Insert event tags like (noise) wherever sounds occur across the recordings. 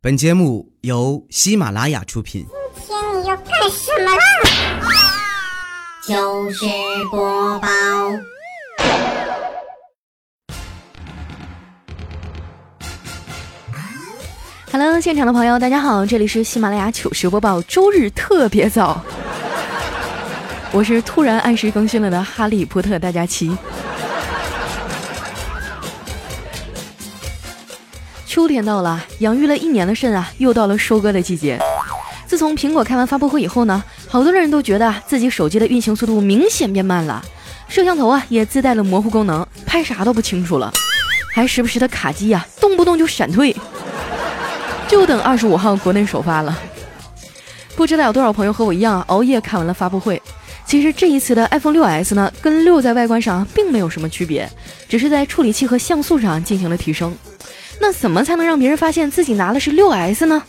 本节目由喜马拉雅出品。今天你要干什么啦？糗事播报，Hello，现场的朋友，大家好，这里是喜马拉雅糗事播报，周日特别早，我是突然按时更新了的哈利波特大家期。秋天到了，养育了一年的肾啊，又到了收割的季节。自从苹果开完发布会以后呢，好多人都觉得自己手机的运行速度明显变慢了，摄像头啊也自带了模糊功能，拍啥都不清楚了，还时不时的卡机呀、动不动就闪退。就等二十五号国内首发了。不知道有多少朋友和我一样熬夜看完了发布会。其实这一次的 iPhone 6s 呢，跟六在外观上并没有什么区别，只是在处理器和像素上进行了提升。那怎么才能让别人发现自己拿的是 6s 呢？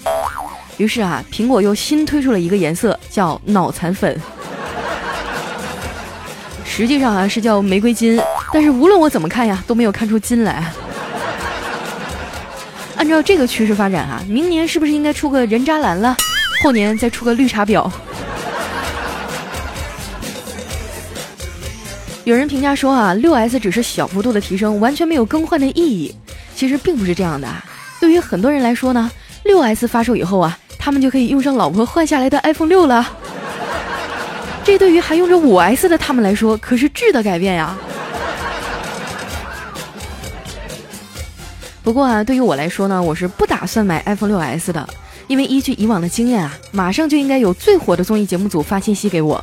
于是啊，苹果又新推出了一个颜色，叫脑残粉。实际上啊是叫玫瑰金，但是无论我怎么看呀，都没有看出金来。按照这个趋势发展啊，明年是不是应该出个人渣蓝了？后年再出个绿茶婊？有人评价说啊，六 S 只是小幅度的提升，完全没有更换的意义。其实并不是这样的啊。对于很多人来说呢，六 S 发售以后啊，他们就可以用上老婆换下来的 iPhone 六了。这对于还用着五 S 的他们来说，可是质的改变呀。不过啊，对于我来说呢，我是不打算买 iPhone 6s 的，因为依据以往的经验啊，马上就应该有最火的综艺节目组发信息给我，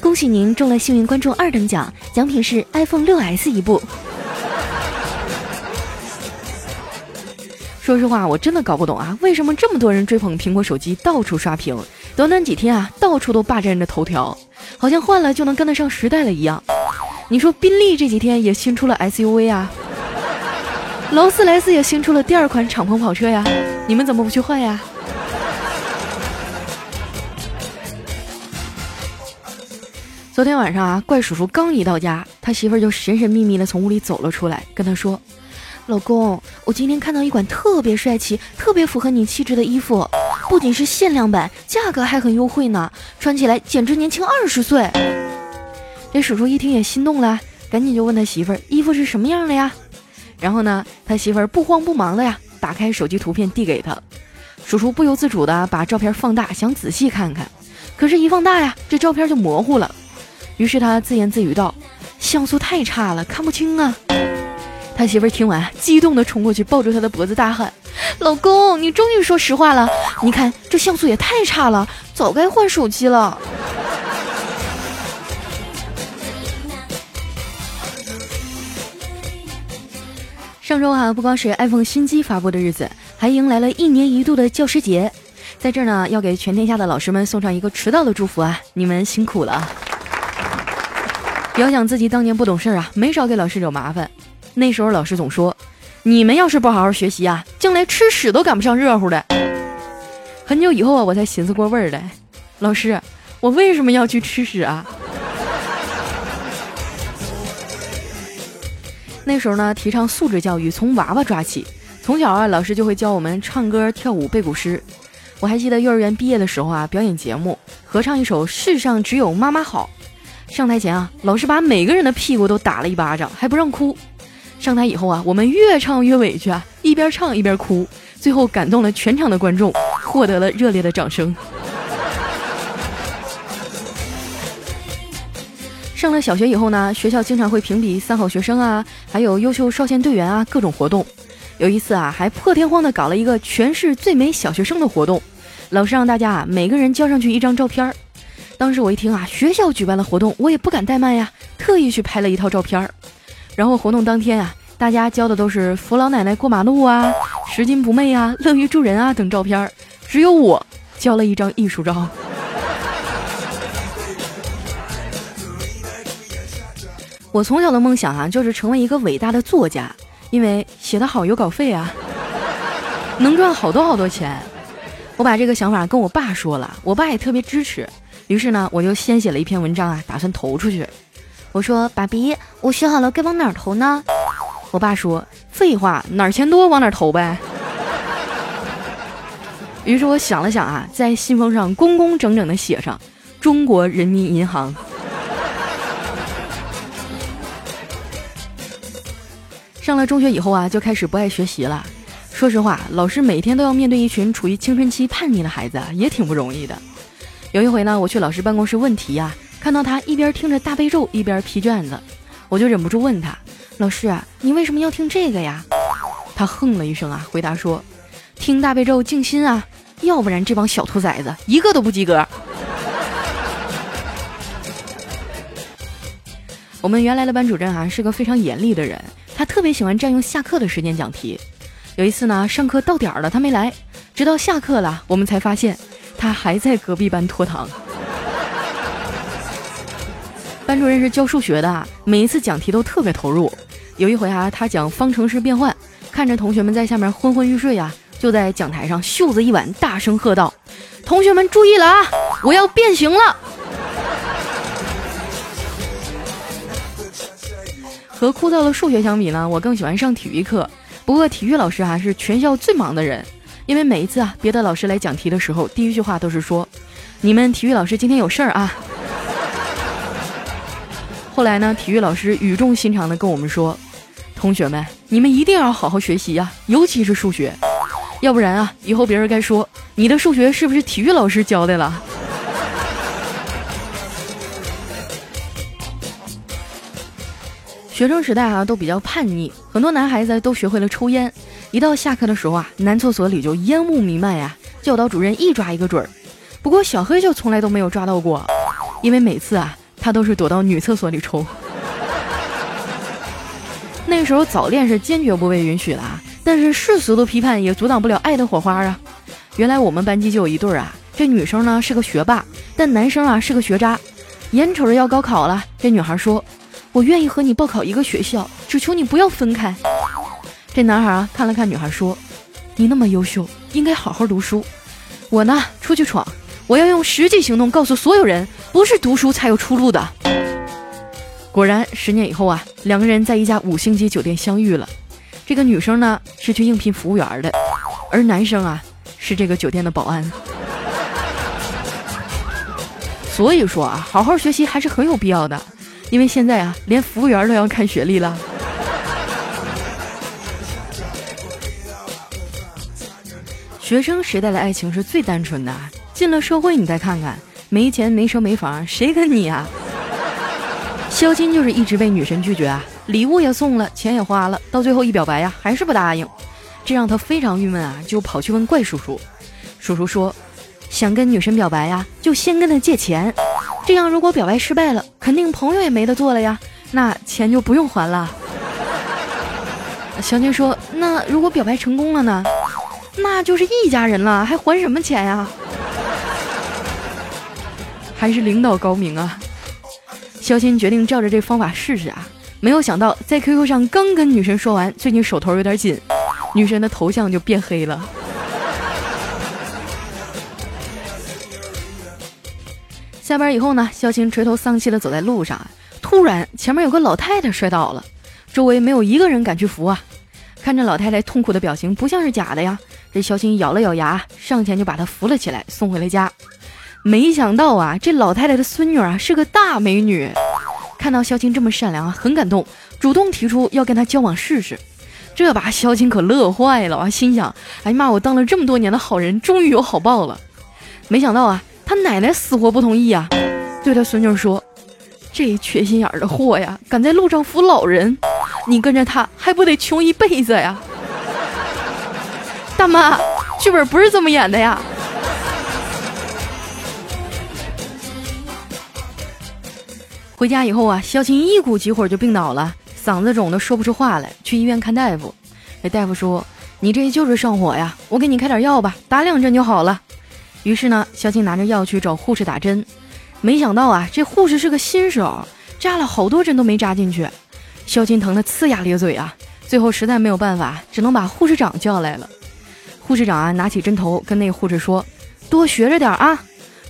恭喜您中了幸运观众二等奖，奖品是 iPhone 6s 一部。说实话，我真的搞不懂啊，为什么这么多人追捧苹果手机，到处刷屏，短短几天啊，到处都霸占着头条，好像换了就能跟得上时代了一样。你说宾利这几天也新出了 SUV 啊？劳斯莱斯也新出了第二款敞篷跑车呀，你们怎么不去换呀？昨天晚上啊，怪叔叔刚一到家，他媳妇儿就神神秘秘的从屋里走了出来，跟他说：“老公，我今天看到一款特别帅气、特别符合你气质的衣服，不仅是限量版，价格还很优惠呢，穿起来简直年轻二十岁。”这叔叔一听也心动了，赶紧就问他媳妇儿：“衣服是什么样的呀？”然后呢，他媳妇儿不慌不忙的呀，打开手机图片递给他，叔叔不由自主的把照片放大，想仔细看看，可是，一放大呀，这照片就模糊了。于是他自言自语道：“像素太差了，看不清啊。”他媳妇儿听完，激动的冲过去抱住他的脖子大喊：“老公，你终于说实话了！你看这像素也太差了，早该换手机了。”上周啊，不光是 iPhone 新机发布的日子，还迎来了一年一度的教师节。在这儿呢，要给全天下的老师们送上一个迟到的祝福啊！你们辛苦了。遥想自己当年不懂事儿啊，没少给老师惹麻烦。那时候老师总说：“你们要是不好好学习啊，将来吃屎都赶不上热乎的。”很久以后啊，我才寻思过味儿来，老师，我为什么要去吃屎啊？那时候呢，提倡素质教育，从娃娃抓起。从小啊，老师就会教我们唱歌、跳舞、背古诗。我还记得幼儿园毕业的时候啊，表演节目，合唱一首《世上只有妈妈好》。上台前啊，老师把每个人的屁股都打了一巴掌，还不让哭。上台以后啊，我们越唱越委屈啊，一边唱一边哭，最后感动了全场的观众，获得了热烈的掌声。上了小学以后呢，学校经常会评比三好学生啊，还有优秀少先队员啊，各种活动。有一次啊，还破天荒的搞了一个全市最美小学生的活动，老师让大家啊每个人交上去一张照片儿。当时我一听啊，学校举办了活动，我也不敢怠慢呀，特意去拍了一套照片儿。然后活动当天啊，大家交的都是扶老奶奶过马路啊、拾金不昧啊、乐于助人啊等照片儿，只有我交了一张艺术照。(laughs) 我从小的梦想啊，就是成为一个伟大的作家，因为写得好有稿费啊，能赚好多好多钱。我把这个想法跟我爸说了，我爸也特别支持。于是呢，我就先写了一篇文章啊，打算投出去。我说：“爸比，我学好了，该往哪儿投呢？”我爸说：“废话，哪儿钱多往哪儿投呗。(laughs) ”于是我想了想啊，在信封上工工整整的写上“中国人民银行”。上了中学以后啊，就开始不爱学习了。说实话，老师每天都要面对一群处于青春期叛逆的孩子，也挺不容易的。有一回呢，我去老师办公室问题呀，看到他一边听着大悲咒一边批卷子，我就忍不住问他：“老师啊，你为什么要听这个呀？”他哼了一声啊，回答说：“听大悲咒静心啊，要不然这帮小兔崽子一个都不及格。”我们原来的班主任啊是个非常严厉的人。他特别喜欢占用下课的时间讲题。有一次呢，上课到点儿了，他没来，直到下课了，我们才发现他还在隔壁班拖堂。班主任是教数学的，每一次讲题都特别投入。有一回啊，他讲方程式变换，看着同学们在下面昏昏欲睡啊，就在讲台上袖子一挽，大声喝道：“同学们注意了啊，我要变形了！”和枯燥的数学相比呢，我更喜欢上体育课。不过体育老师啊是全校最忙的人，因为每一次啊别的老师来讲题的时候，第一句话都是说：“你们体育老师今天有事儿啊。”后来呢，体育老师语重心长地跟我们说：“同学们，你们一定要好好学习呀，尤其是数学，要不然啊，以后别人该说你的数学是不是体育老师教的了。(laughs) ”学生时代啊，都比较叛逆，很多男孩子都学会了抽烟。一到下课的时候啊，男厕所里就烟雾弥漫呀，教导主任一抓一个准儿。不过小黑就从来都没有抓到过，因为每次啊，他都是躲到女厕所里抽。那时候早恋是坚决不被允许的，啊，但是世俗的批判也阻挡不了爱的火花啊。原来我们班级就有一对儿啊，这女生呢是个学霸，但男生啊是个学渣。眼瞅着要高考了，这女孩说。我愿意和你报考一个学校，只求你不要分开。这男孩啊看了看女孩，说：“你那么优秀，应该好好读书。我呢，出去闯，我要用实际行动告诉所有人，不是读书才有出路的。”果然，十年以后啊，两个人在一家五星级酒店相遇了。这个女生呢是去应聘服务员的，而男生啊是这个酒店的保安。所以说啊，好好学习还是很有必要的。因为现在啊，连服务员都要看学历了。学生时代的爱情是最单纯的，进了社会你再看看，没钱没车没房，谁跟你啊？肖金就是一直被女神拒绝啊，礼物也送了，钱也花了，到最后一表白呀，还是不答应，这让他非常郁闷啊，就跑去问怪叔叔。叔叔说，想跟女神表白呀，就先跟她借钱。这样，如果表白失败了，肯定朋友也没得做了呀，那钱就不用还了。肖金说：“那如果表白成功了呢？那就是一家人了，还还什么钱呀？”还是领导高明啊！肖金决定照着这方法试试啊，没有想到在 QQ 上刚跟女神说完最近手头有点紧，女神的头像就变黑了。下班以后呢，肖青垂头丧气的走在路上，突然前面有个老太太摔倒了，周围没有一个人敢去扶啊。看着老太太痛苦的表情，不像是假的呀。这肖青咬了咬牙，上前就把她扶了起来，送回了家。没想到啊，这老太太的孙女啊是个大美女，看到肖青这么善良啊，很感动，主动提出要跟他交往试试。这把肖青可乐坏了啊，心想：哎呀妈，我当了这么多年的好人，终于有好报了。没想到啊。他奶奶死活不同意啊，对他孙女说：“这缺心眼儿的货呀，敢在路上扶老人，你跟着他还不得穷一辈子呀？”大妈，剧本不是这么演的呀。回家以后啊，萧晴一股急火就病倒了，嗓子肿的说不出话来，去医院看大夫。那大夫说：“你这就是上火呀，我给你开点药吧，打两针就好了。”于是呢，肖青拿着药去找护士打针，没想到啊，这护士是个新手，扎了好多针都没扎进去。肖青疼得呲牙咧嘴啊，最后实在没有办法，只能把护士长叫来了。护士长啊，拿起针头跟那个护士说：“多学着点啊。”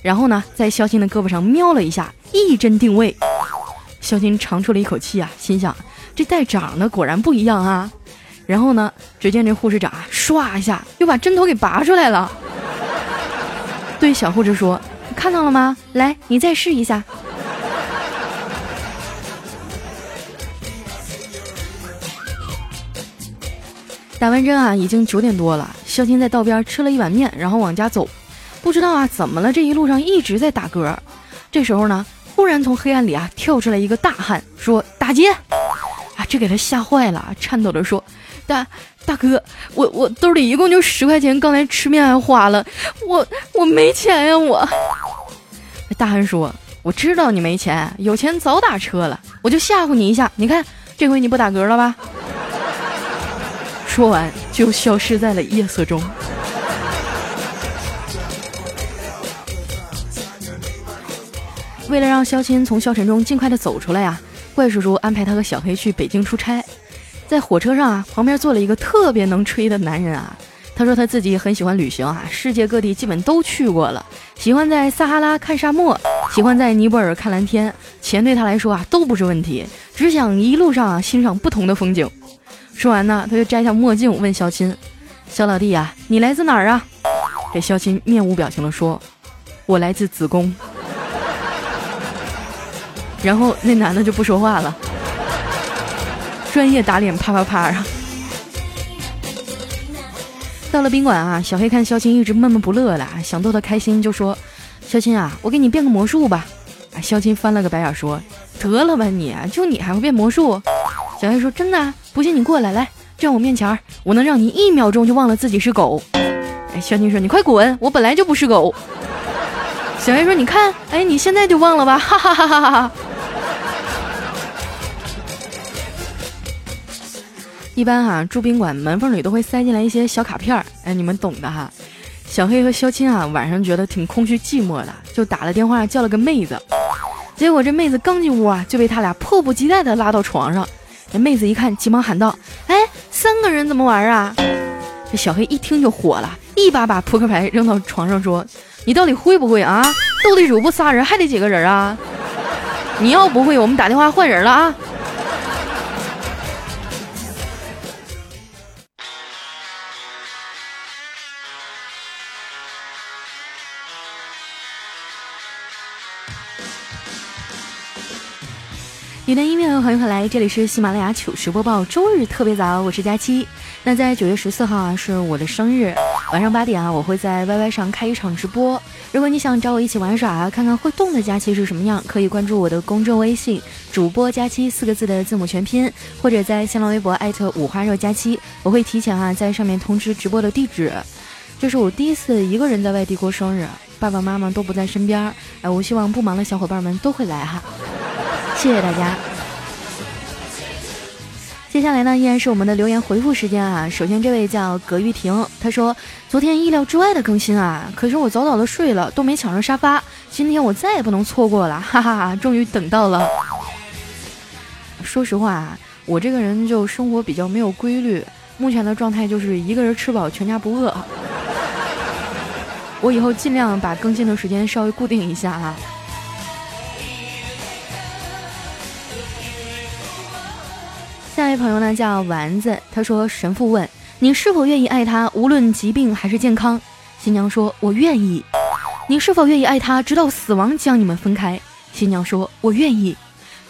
然后呢，在肖青的胳膊上瞄了一下，一针定位。肖金长出了一口气啊，心想：这带长的果然不一样啊。然后呢，只见这护士长啊，唰一下又把针头给拔出来了。对小护士说：“看到了吗？来，你再试一下。”打完针啊，已经九点多了。肖金在道边吃了一碗面，然后往家走。不知道啊，怎么了？这一路上一直在打嗝。这时候呢，忽然从黑暗里啊跳出来一个大汉，说：“打劫！”啊，这给他吓坏了，颤抖着说：“大大哥，我我兜里一共就十块钱，刚才吃面还花了，我我没钱呀！”我大汉说：“我知道你没钱，有钱早打车了，我就吓唬你一下。你看，这回你不打嗝了吧？”说完，就消失在了夜色中。为了让肖钦从消沉中尽快的走出来呀，怪叔叔安排他和小黑去北京出差。在火车上啊，旁边坐了一个特别能吹的男人啊。他说他自己很喜欢旅行啊，世界各地基本都去过了，喜欢在撒哈拉看沙漠，喜欢在尼泊尔看蓝天，钱对他来说啊都不是问题，只想一路上啊欣赏不同的风景。说完呢，他就摘下墨镜问肖钦：“小老弟呀，你来自哪儿啊？”这肖钦面无表情地说：“我来自子宫。”然后那男的就不说话了，专业打脸啪啪啪啊！到了宾馆啊，小黑看肖青一直闷闷不乐的，想逗他开心，就说：“肖青啊，我给你变个魔术吧。”啊，肖青翻了个白眼说：“得了吧你，就你还会变魔术？”小黑说：“真的，不信你过来，来站我面前，我能让你一秒钟就忘了自己是狗。”哎，肖金说：“你快滚，我本来就不是狗。”小黑说：“你看，哎，你现在就忘了吧，哈哈哈哈哈哈。”一般哈住宾馆门缝里都会塞进来一些小卡片儿，哎，你们懂的哈。小黑和肖钦啊晚上觉得挺空虚寂寞的，就打了电话叫了个妹子。结果这妹子刚进屋啊，就被他俩迫不及待的拉到床上。这妹子一看，急忙喊道：“哎，三个人怎么玩啊？”这小黑一听就火了，一把把扑克牌扔到床上，说：“你到底会不会啊？斗地主不仨人还得几个人啊？你要不会，我们打电话换人了啊！”你的音乐欢迎回来，这里是喜马拉雅糗事播报，周日特别早，我是佳期。那在九月十四号啊，是我的生日，晚上八点啊，我会在 YY 上开一场直播。如果你想找我一起玩耍啊，看看会动的佳期是什么样，可以关注我的公众微信主播佳期四个字的字母全拼，或者在新浪微博艾特五花肉佳期，我会提前啊在上面通知直播的地址。这是我第一次一个人在外地过生日，爸爸妈妈都不在身边，哎，我希望不忙的小伙伴们都会来哈。谢谢大家。接下来呢，依然是我们的留言回复时间啊。首先，这位叫葛玉婷，她说：“昨天意料之外的更新啊，可是我早早的睡了，都没抢上沙发。今天我再也不能错过了，(laughs) 哈哈哈！终于等到了。”说实话啊，我这个人就生活比较没有规律，目前的状态就是一个人吃饱全家不饿。我以后尽量把更新的时间稍微固定一下啊。下一位朋友呢叫丸子，他说：“神父问你是否愿意爱他，无论疾病还是健康。”新娘说：“我愿意。”你是否愿意爱他，直到死亡将你们分开？新娘说：“我愿意。”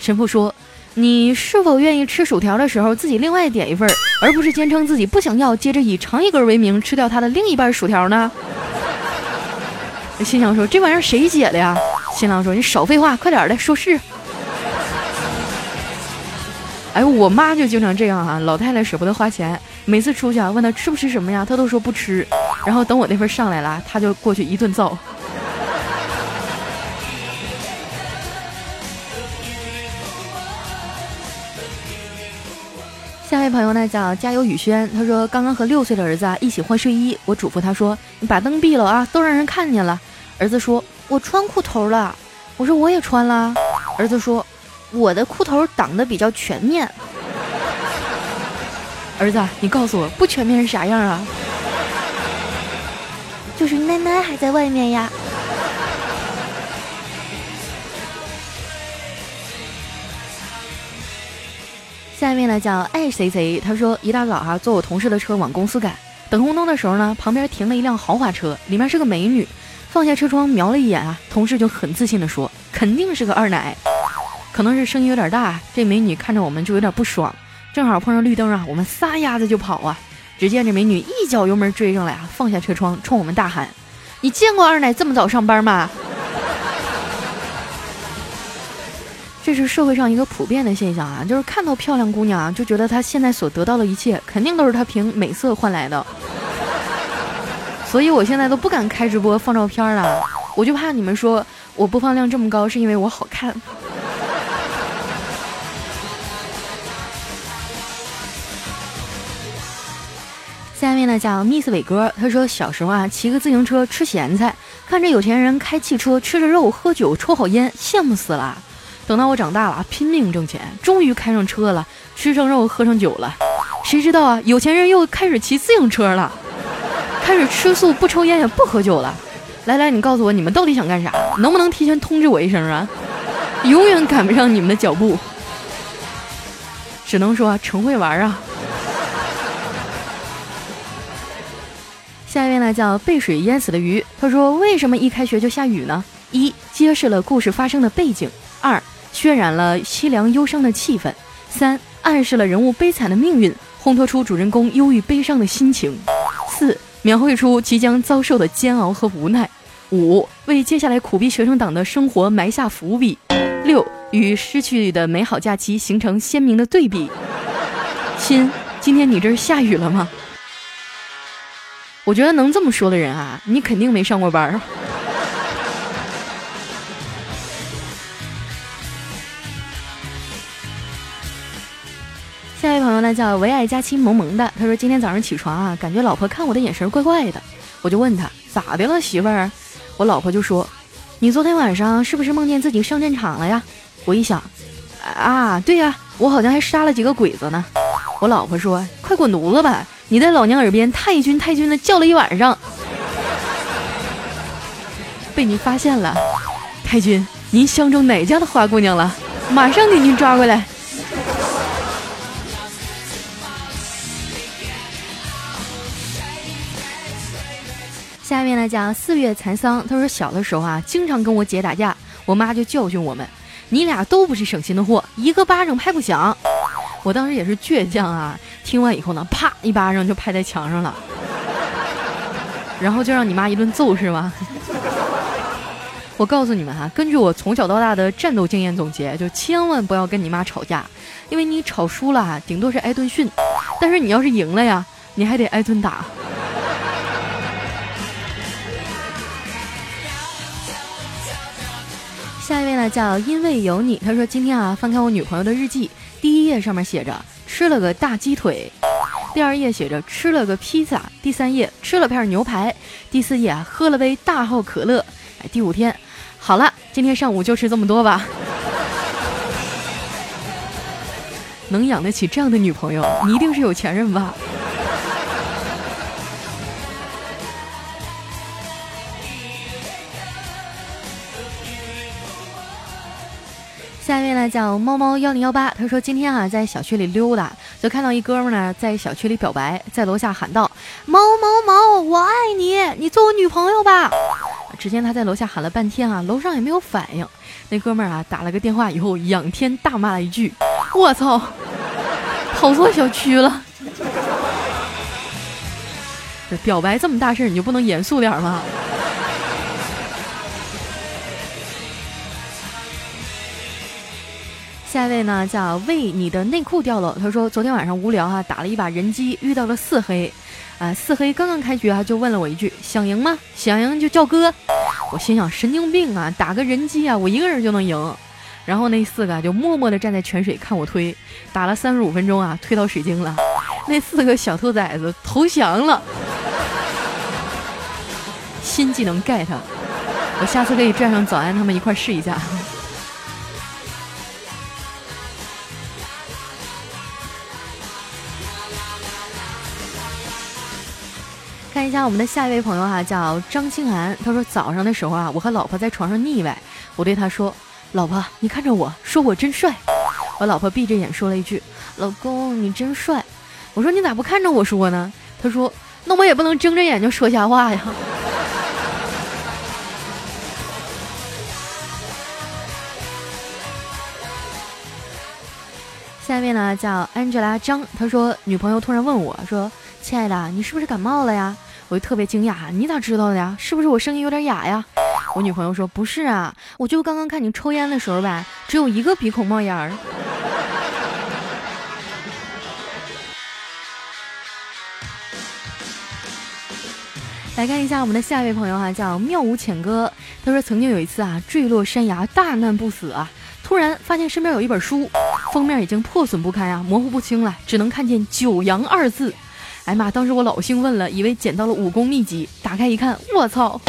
神父说：“你是否愿意吃薯条的时候自己另外点一份，而不是坚称自己不想要，接着以尝一根为名吃掉他的另一半薯条呢？” (laughs) 新娘说：“这玩意儿谁写的呀？”新郎说：“你少废话，快点的说是。”哎，我妈就经常这样啊，老太太舍不得花钱，每次出去啊，问她吃不吃什么呀，她都说不吃。然后等我那份上来了，她就过去一顿造。下一位朋友呢叫加油雨轩，他说刚刚和六岁的儿子啊一起换睡衣，我嘱咐他说你把灯闭了啊，都让人看见了。儿子说我穿裤头了，我说我也穿了。儿子说。我的裤头挡的比较全面，儿子，你告诉我不全面是啥样啊？就是奶奶还在外面呀。下面呢叫爱谁谁，他说一大早哈坐我同事的车往公司赶，等红灯的时候呢，旁边停了一辆豪华车，里面是个美女，放下车窗瞄了一眼啊，同事就很自信的说：“肯定是个二奶。”可能是声音有点大，这美女看着我们就有点不爽。正好碰上绿灯啊，我们撒丫子就跑啊！只见这美女一脚油门追上来啊，放下车窗冲我们大喊：“你见过二奶这么早上班吗？”这是社会上一个普遍的现象啊，就是看到漂亮姑娘就觉得她现在所得到的一切肯定都是她凭美色换来的。所以我现在都不敢开直播放照片了，我就怕你们说我播放量这么高是因为我好看。下面呢叫 Miss 伟哥，他说小时候啊骑个自行车吃咸菜，看着有钱人开汽车吃着肉喝酒抽好烟，羡慕死了。等到我长大了拼命挣钱，终于开上车了，吃上肉喝上酒了。谁知道啊有钱人又开始骑自行车了，开始吃素不抽烟也不喝酒了。来来，你告诉我你们到底想干啥？能不能提前通知我一声啊？永远赶不上你们的脚步，只能说成会玩啊。下一位呢叫被水淹死的鱼，他说：“为什么一开学就下雨呢？一揭示了故事发生的背景；二渲染了凄凉忧伤的气氛；三暗示了人物悲惨的命运，烘托出主人公忧郁悲伤的心情；四描绘出即将遭受的煎熬和无奈；五为接下来苦逼学生党的生活埋下伏笔；六与失去的美好假期形成鲜明的对比。亲，今天你这儿下雨了吗？”我觉得能这么说的人啊，你肯定没上过班儿。(laughs) 下一位朋友呢叫唯爱佳期萌萌的，他说今天早上起床啊，感觉老婆看我的眼神怪怪的，我就问他咋的了媳妇儿，我老婆就说，你昨天晚上是不是梦见自己上战场了呀？我一想，啊对呀，我好像还杀了几个鬼子呢。我老婆说，快滚犊子吧。你在老娘耳边太君太君的叫了一晚上，被你发现了，太君，您相中哪家的花姑娘了？马上给您抓过来。下面呢讲四月蚕桑，他说小的时候啊，经常跟我姐打架，我妈就教训我们，你俩都不是省心的货，一个巴掌拍不响。我当时也是倔强啊。听完以后呢，啪一巴掌就拍在墙上了，然后就让你妈一顿揍是吗？(laughs) 我告诉你们哈，根据我从小到大的战斗经验总结，就千万不要跟你妈吵架，因为你吵输了，顶多是挨顿训，但是你要是赢了呀，你还得挨顿打。下一位呢叫因为有你，他说今天啊翻开我女朋友的日记，第一页上面写着。吃了个大鸡腿，第二页写着吃了个披萨，第三页吃了片牛排，第四页啊喝了杯大号可乐，哎，第五天，好了，今天上午就吃这么多吧。(laughs) 能养得起这样的女朋友，你一定是有钱人吧？下一位呢叫猫猫幺零幺八，他说今天啊在小区里溜达，就看到一哥们呢在小区里表白，在楼下喊道：“猫猫猫，我爱你，你做我女朋友吧。”只见他在楼下喊了半天啊，楼上也没有反应。那哥们儿啊打了个电话以后，仰天大骂了一句：“我操，跑错小区了！”这 (laughs) 表白这么大事儿，你就不能严肃点吗？下一位呢叫为你的内裤掉了。他说昨天晚上无聊啊，打了一把人机，遇到了四黑，啊四黑刚刚开局啊，就问了我一句想赢吗？想赢就叫哥。我心想神经病啊，打个人机啊，我一个人就能赢。然后那四个就默默地站在泉水看我推，打了三十五分钟啊，推到水晶了。那四个小兔崽子投降了。新技能 get，我下次可以拽上早安他们一块试一下。看一下我们的下一位朋友哈，叫张清涵。他说早上的时候啊，我和老婆在床上腻歪。我对他说：“老婆，你看着我说我真帅。”我老婆闭着眼说了一句：“老公，你真帅。”我说：“你咋不看着我说呢？”他说：“那我也不能睁着眼睛说瞎话呀。(laughs) ”下一位呢叫安吉拉张。他说女朋友突然问我说：“亲爱的，你是不是感冒了呀？”我就特别惊讶，你咋知道的呀？是不是我声音有点哑呀？我女朋友说不是啊，我就刚刚看你抽烟的时候呗，只有一个鼻孔冒烟儿。(laughs) 来看一下我们的下一位朋友哈，叫妙无浅歌。他说曾经有一次啊，坠落山崖，大难不死啊，突然发现身边有一本书，封面已经破损不堪啊，模糊不清了，只能看见“九阳”二字。哎妈，当时我老兴奋了，以为捡到了武功秘籍，打开一看，我操，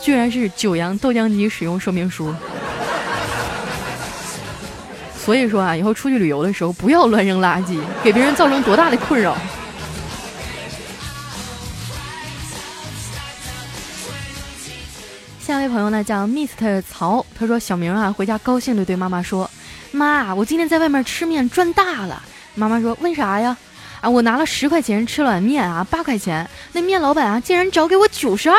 居然是九阳豆浆机使用说明书。所以说啊，以后出去旅游的时候不要乱扔垃圾，给别人造成多大的困扰。下一位朋友呢叫 Mr 曹，他说小明啊回家高兴的对妈妈说：“妈，我今天在外面吃面赚大了。”妈妈说：“为啥呀？”啊，我拿了十块钱吃了碗面啊，八块钱，那面老板啊竟然找给我九十二。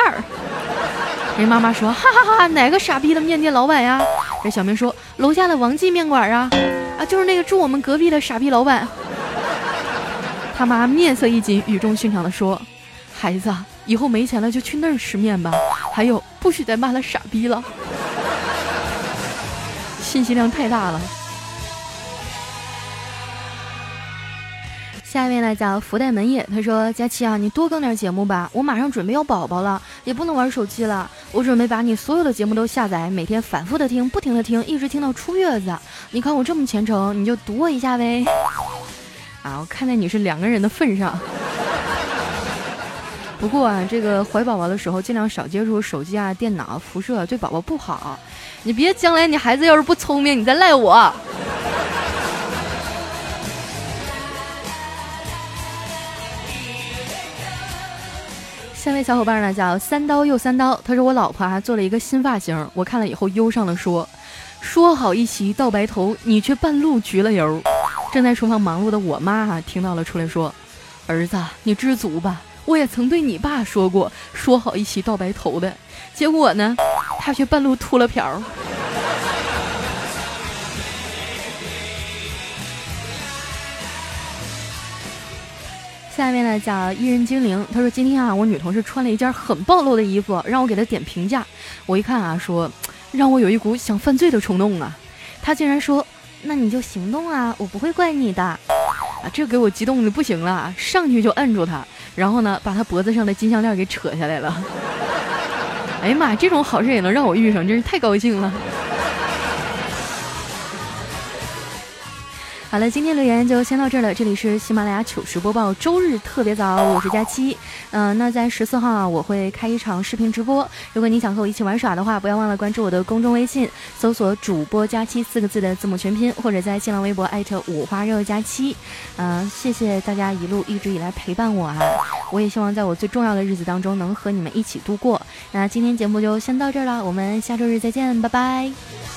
人妈妈说：“哈哈哈，哪个傻逼的面店老板呀？”这小明说：“楼下的王记面馆啊，啊就是那个住我们隔壁的傻逼老板。”他妈面色一紧，语重心长的说：“孩子，以后没钱了就去那儿吃面吧。还有。”不许再骂他傻逼了，(laughs) 信息量太大了。下一位呢叫福袋门业，他说：“佳期啊，你多更点节目吧，我马上准备要宝宝了，也不能玩手机了。我准备把你所有的节目都下载，每天反复的听，不停的听，一直听到出月子。你看我这么虔诚，你就读我一下呗。啊，我看在你是两个人的份上。(laughs) ”不过啊，这个怀宝宝的时候尽量少接触手机啊、电脑，辐射对宝宝不好。你别将来你孩子要是不聪明，你再赖我。下位小伙伴呢叫三刀又三刀，他说我老婆啊做了一个新发型，我看了以后忧伤的说：“说好一起到白头，你却半路焗了油。”正在厨房忙碌的我妈啊听到了出来说：“儿子，你知足吧。”我也曾对你爸说过，说好一起到白头的，结果呢，他却半路秃了瓢。下面呢叫伊人精灵，他说今天啊，我女同事穿了一件很暴露的衣服，让我给她点评价。我一看啊，说让我有一股想犯罪的冲动啊。她竟然说，那你就行动啊，我不会怪你的。啊，这给我激动的不行了，上去就摁住她。然后呢，把他脖子上的金项链给扯下来了。(laughs) 哎呀妈，这种好事也能让我遇上，真是太高兴了。好了，今天留言就先到这儿了。这里是喜马拉雅糗事播报，周日特别早，我是佳期。嗯，那在十四号啊，我会开一场视频直播。如果你想和我一起玩耍的话，不要忘了关注我的公众微信，搜索“主播佳期”四个字的字母全拼，或者在新浪微博艾特五花肉佳期。嗯，谢谢大家一路一直以来陪伴我啊！我也希望在我最重要的日子当中能和你们一起度过。那今天节目就先到这儿了，我们下周日再见，拜拜。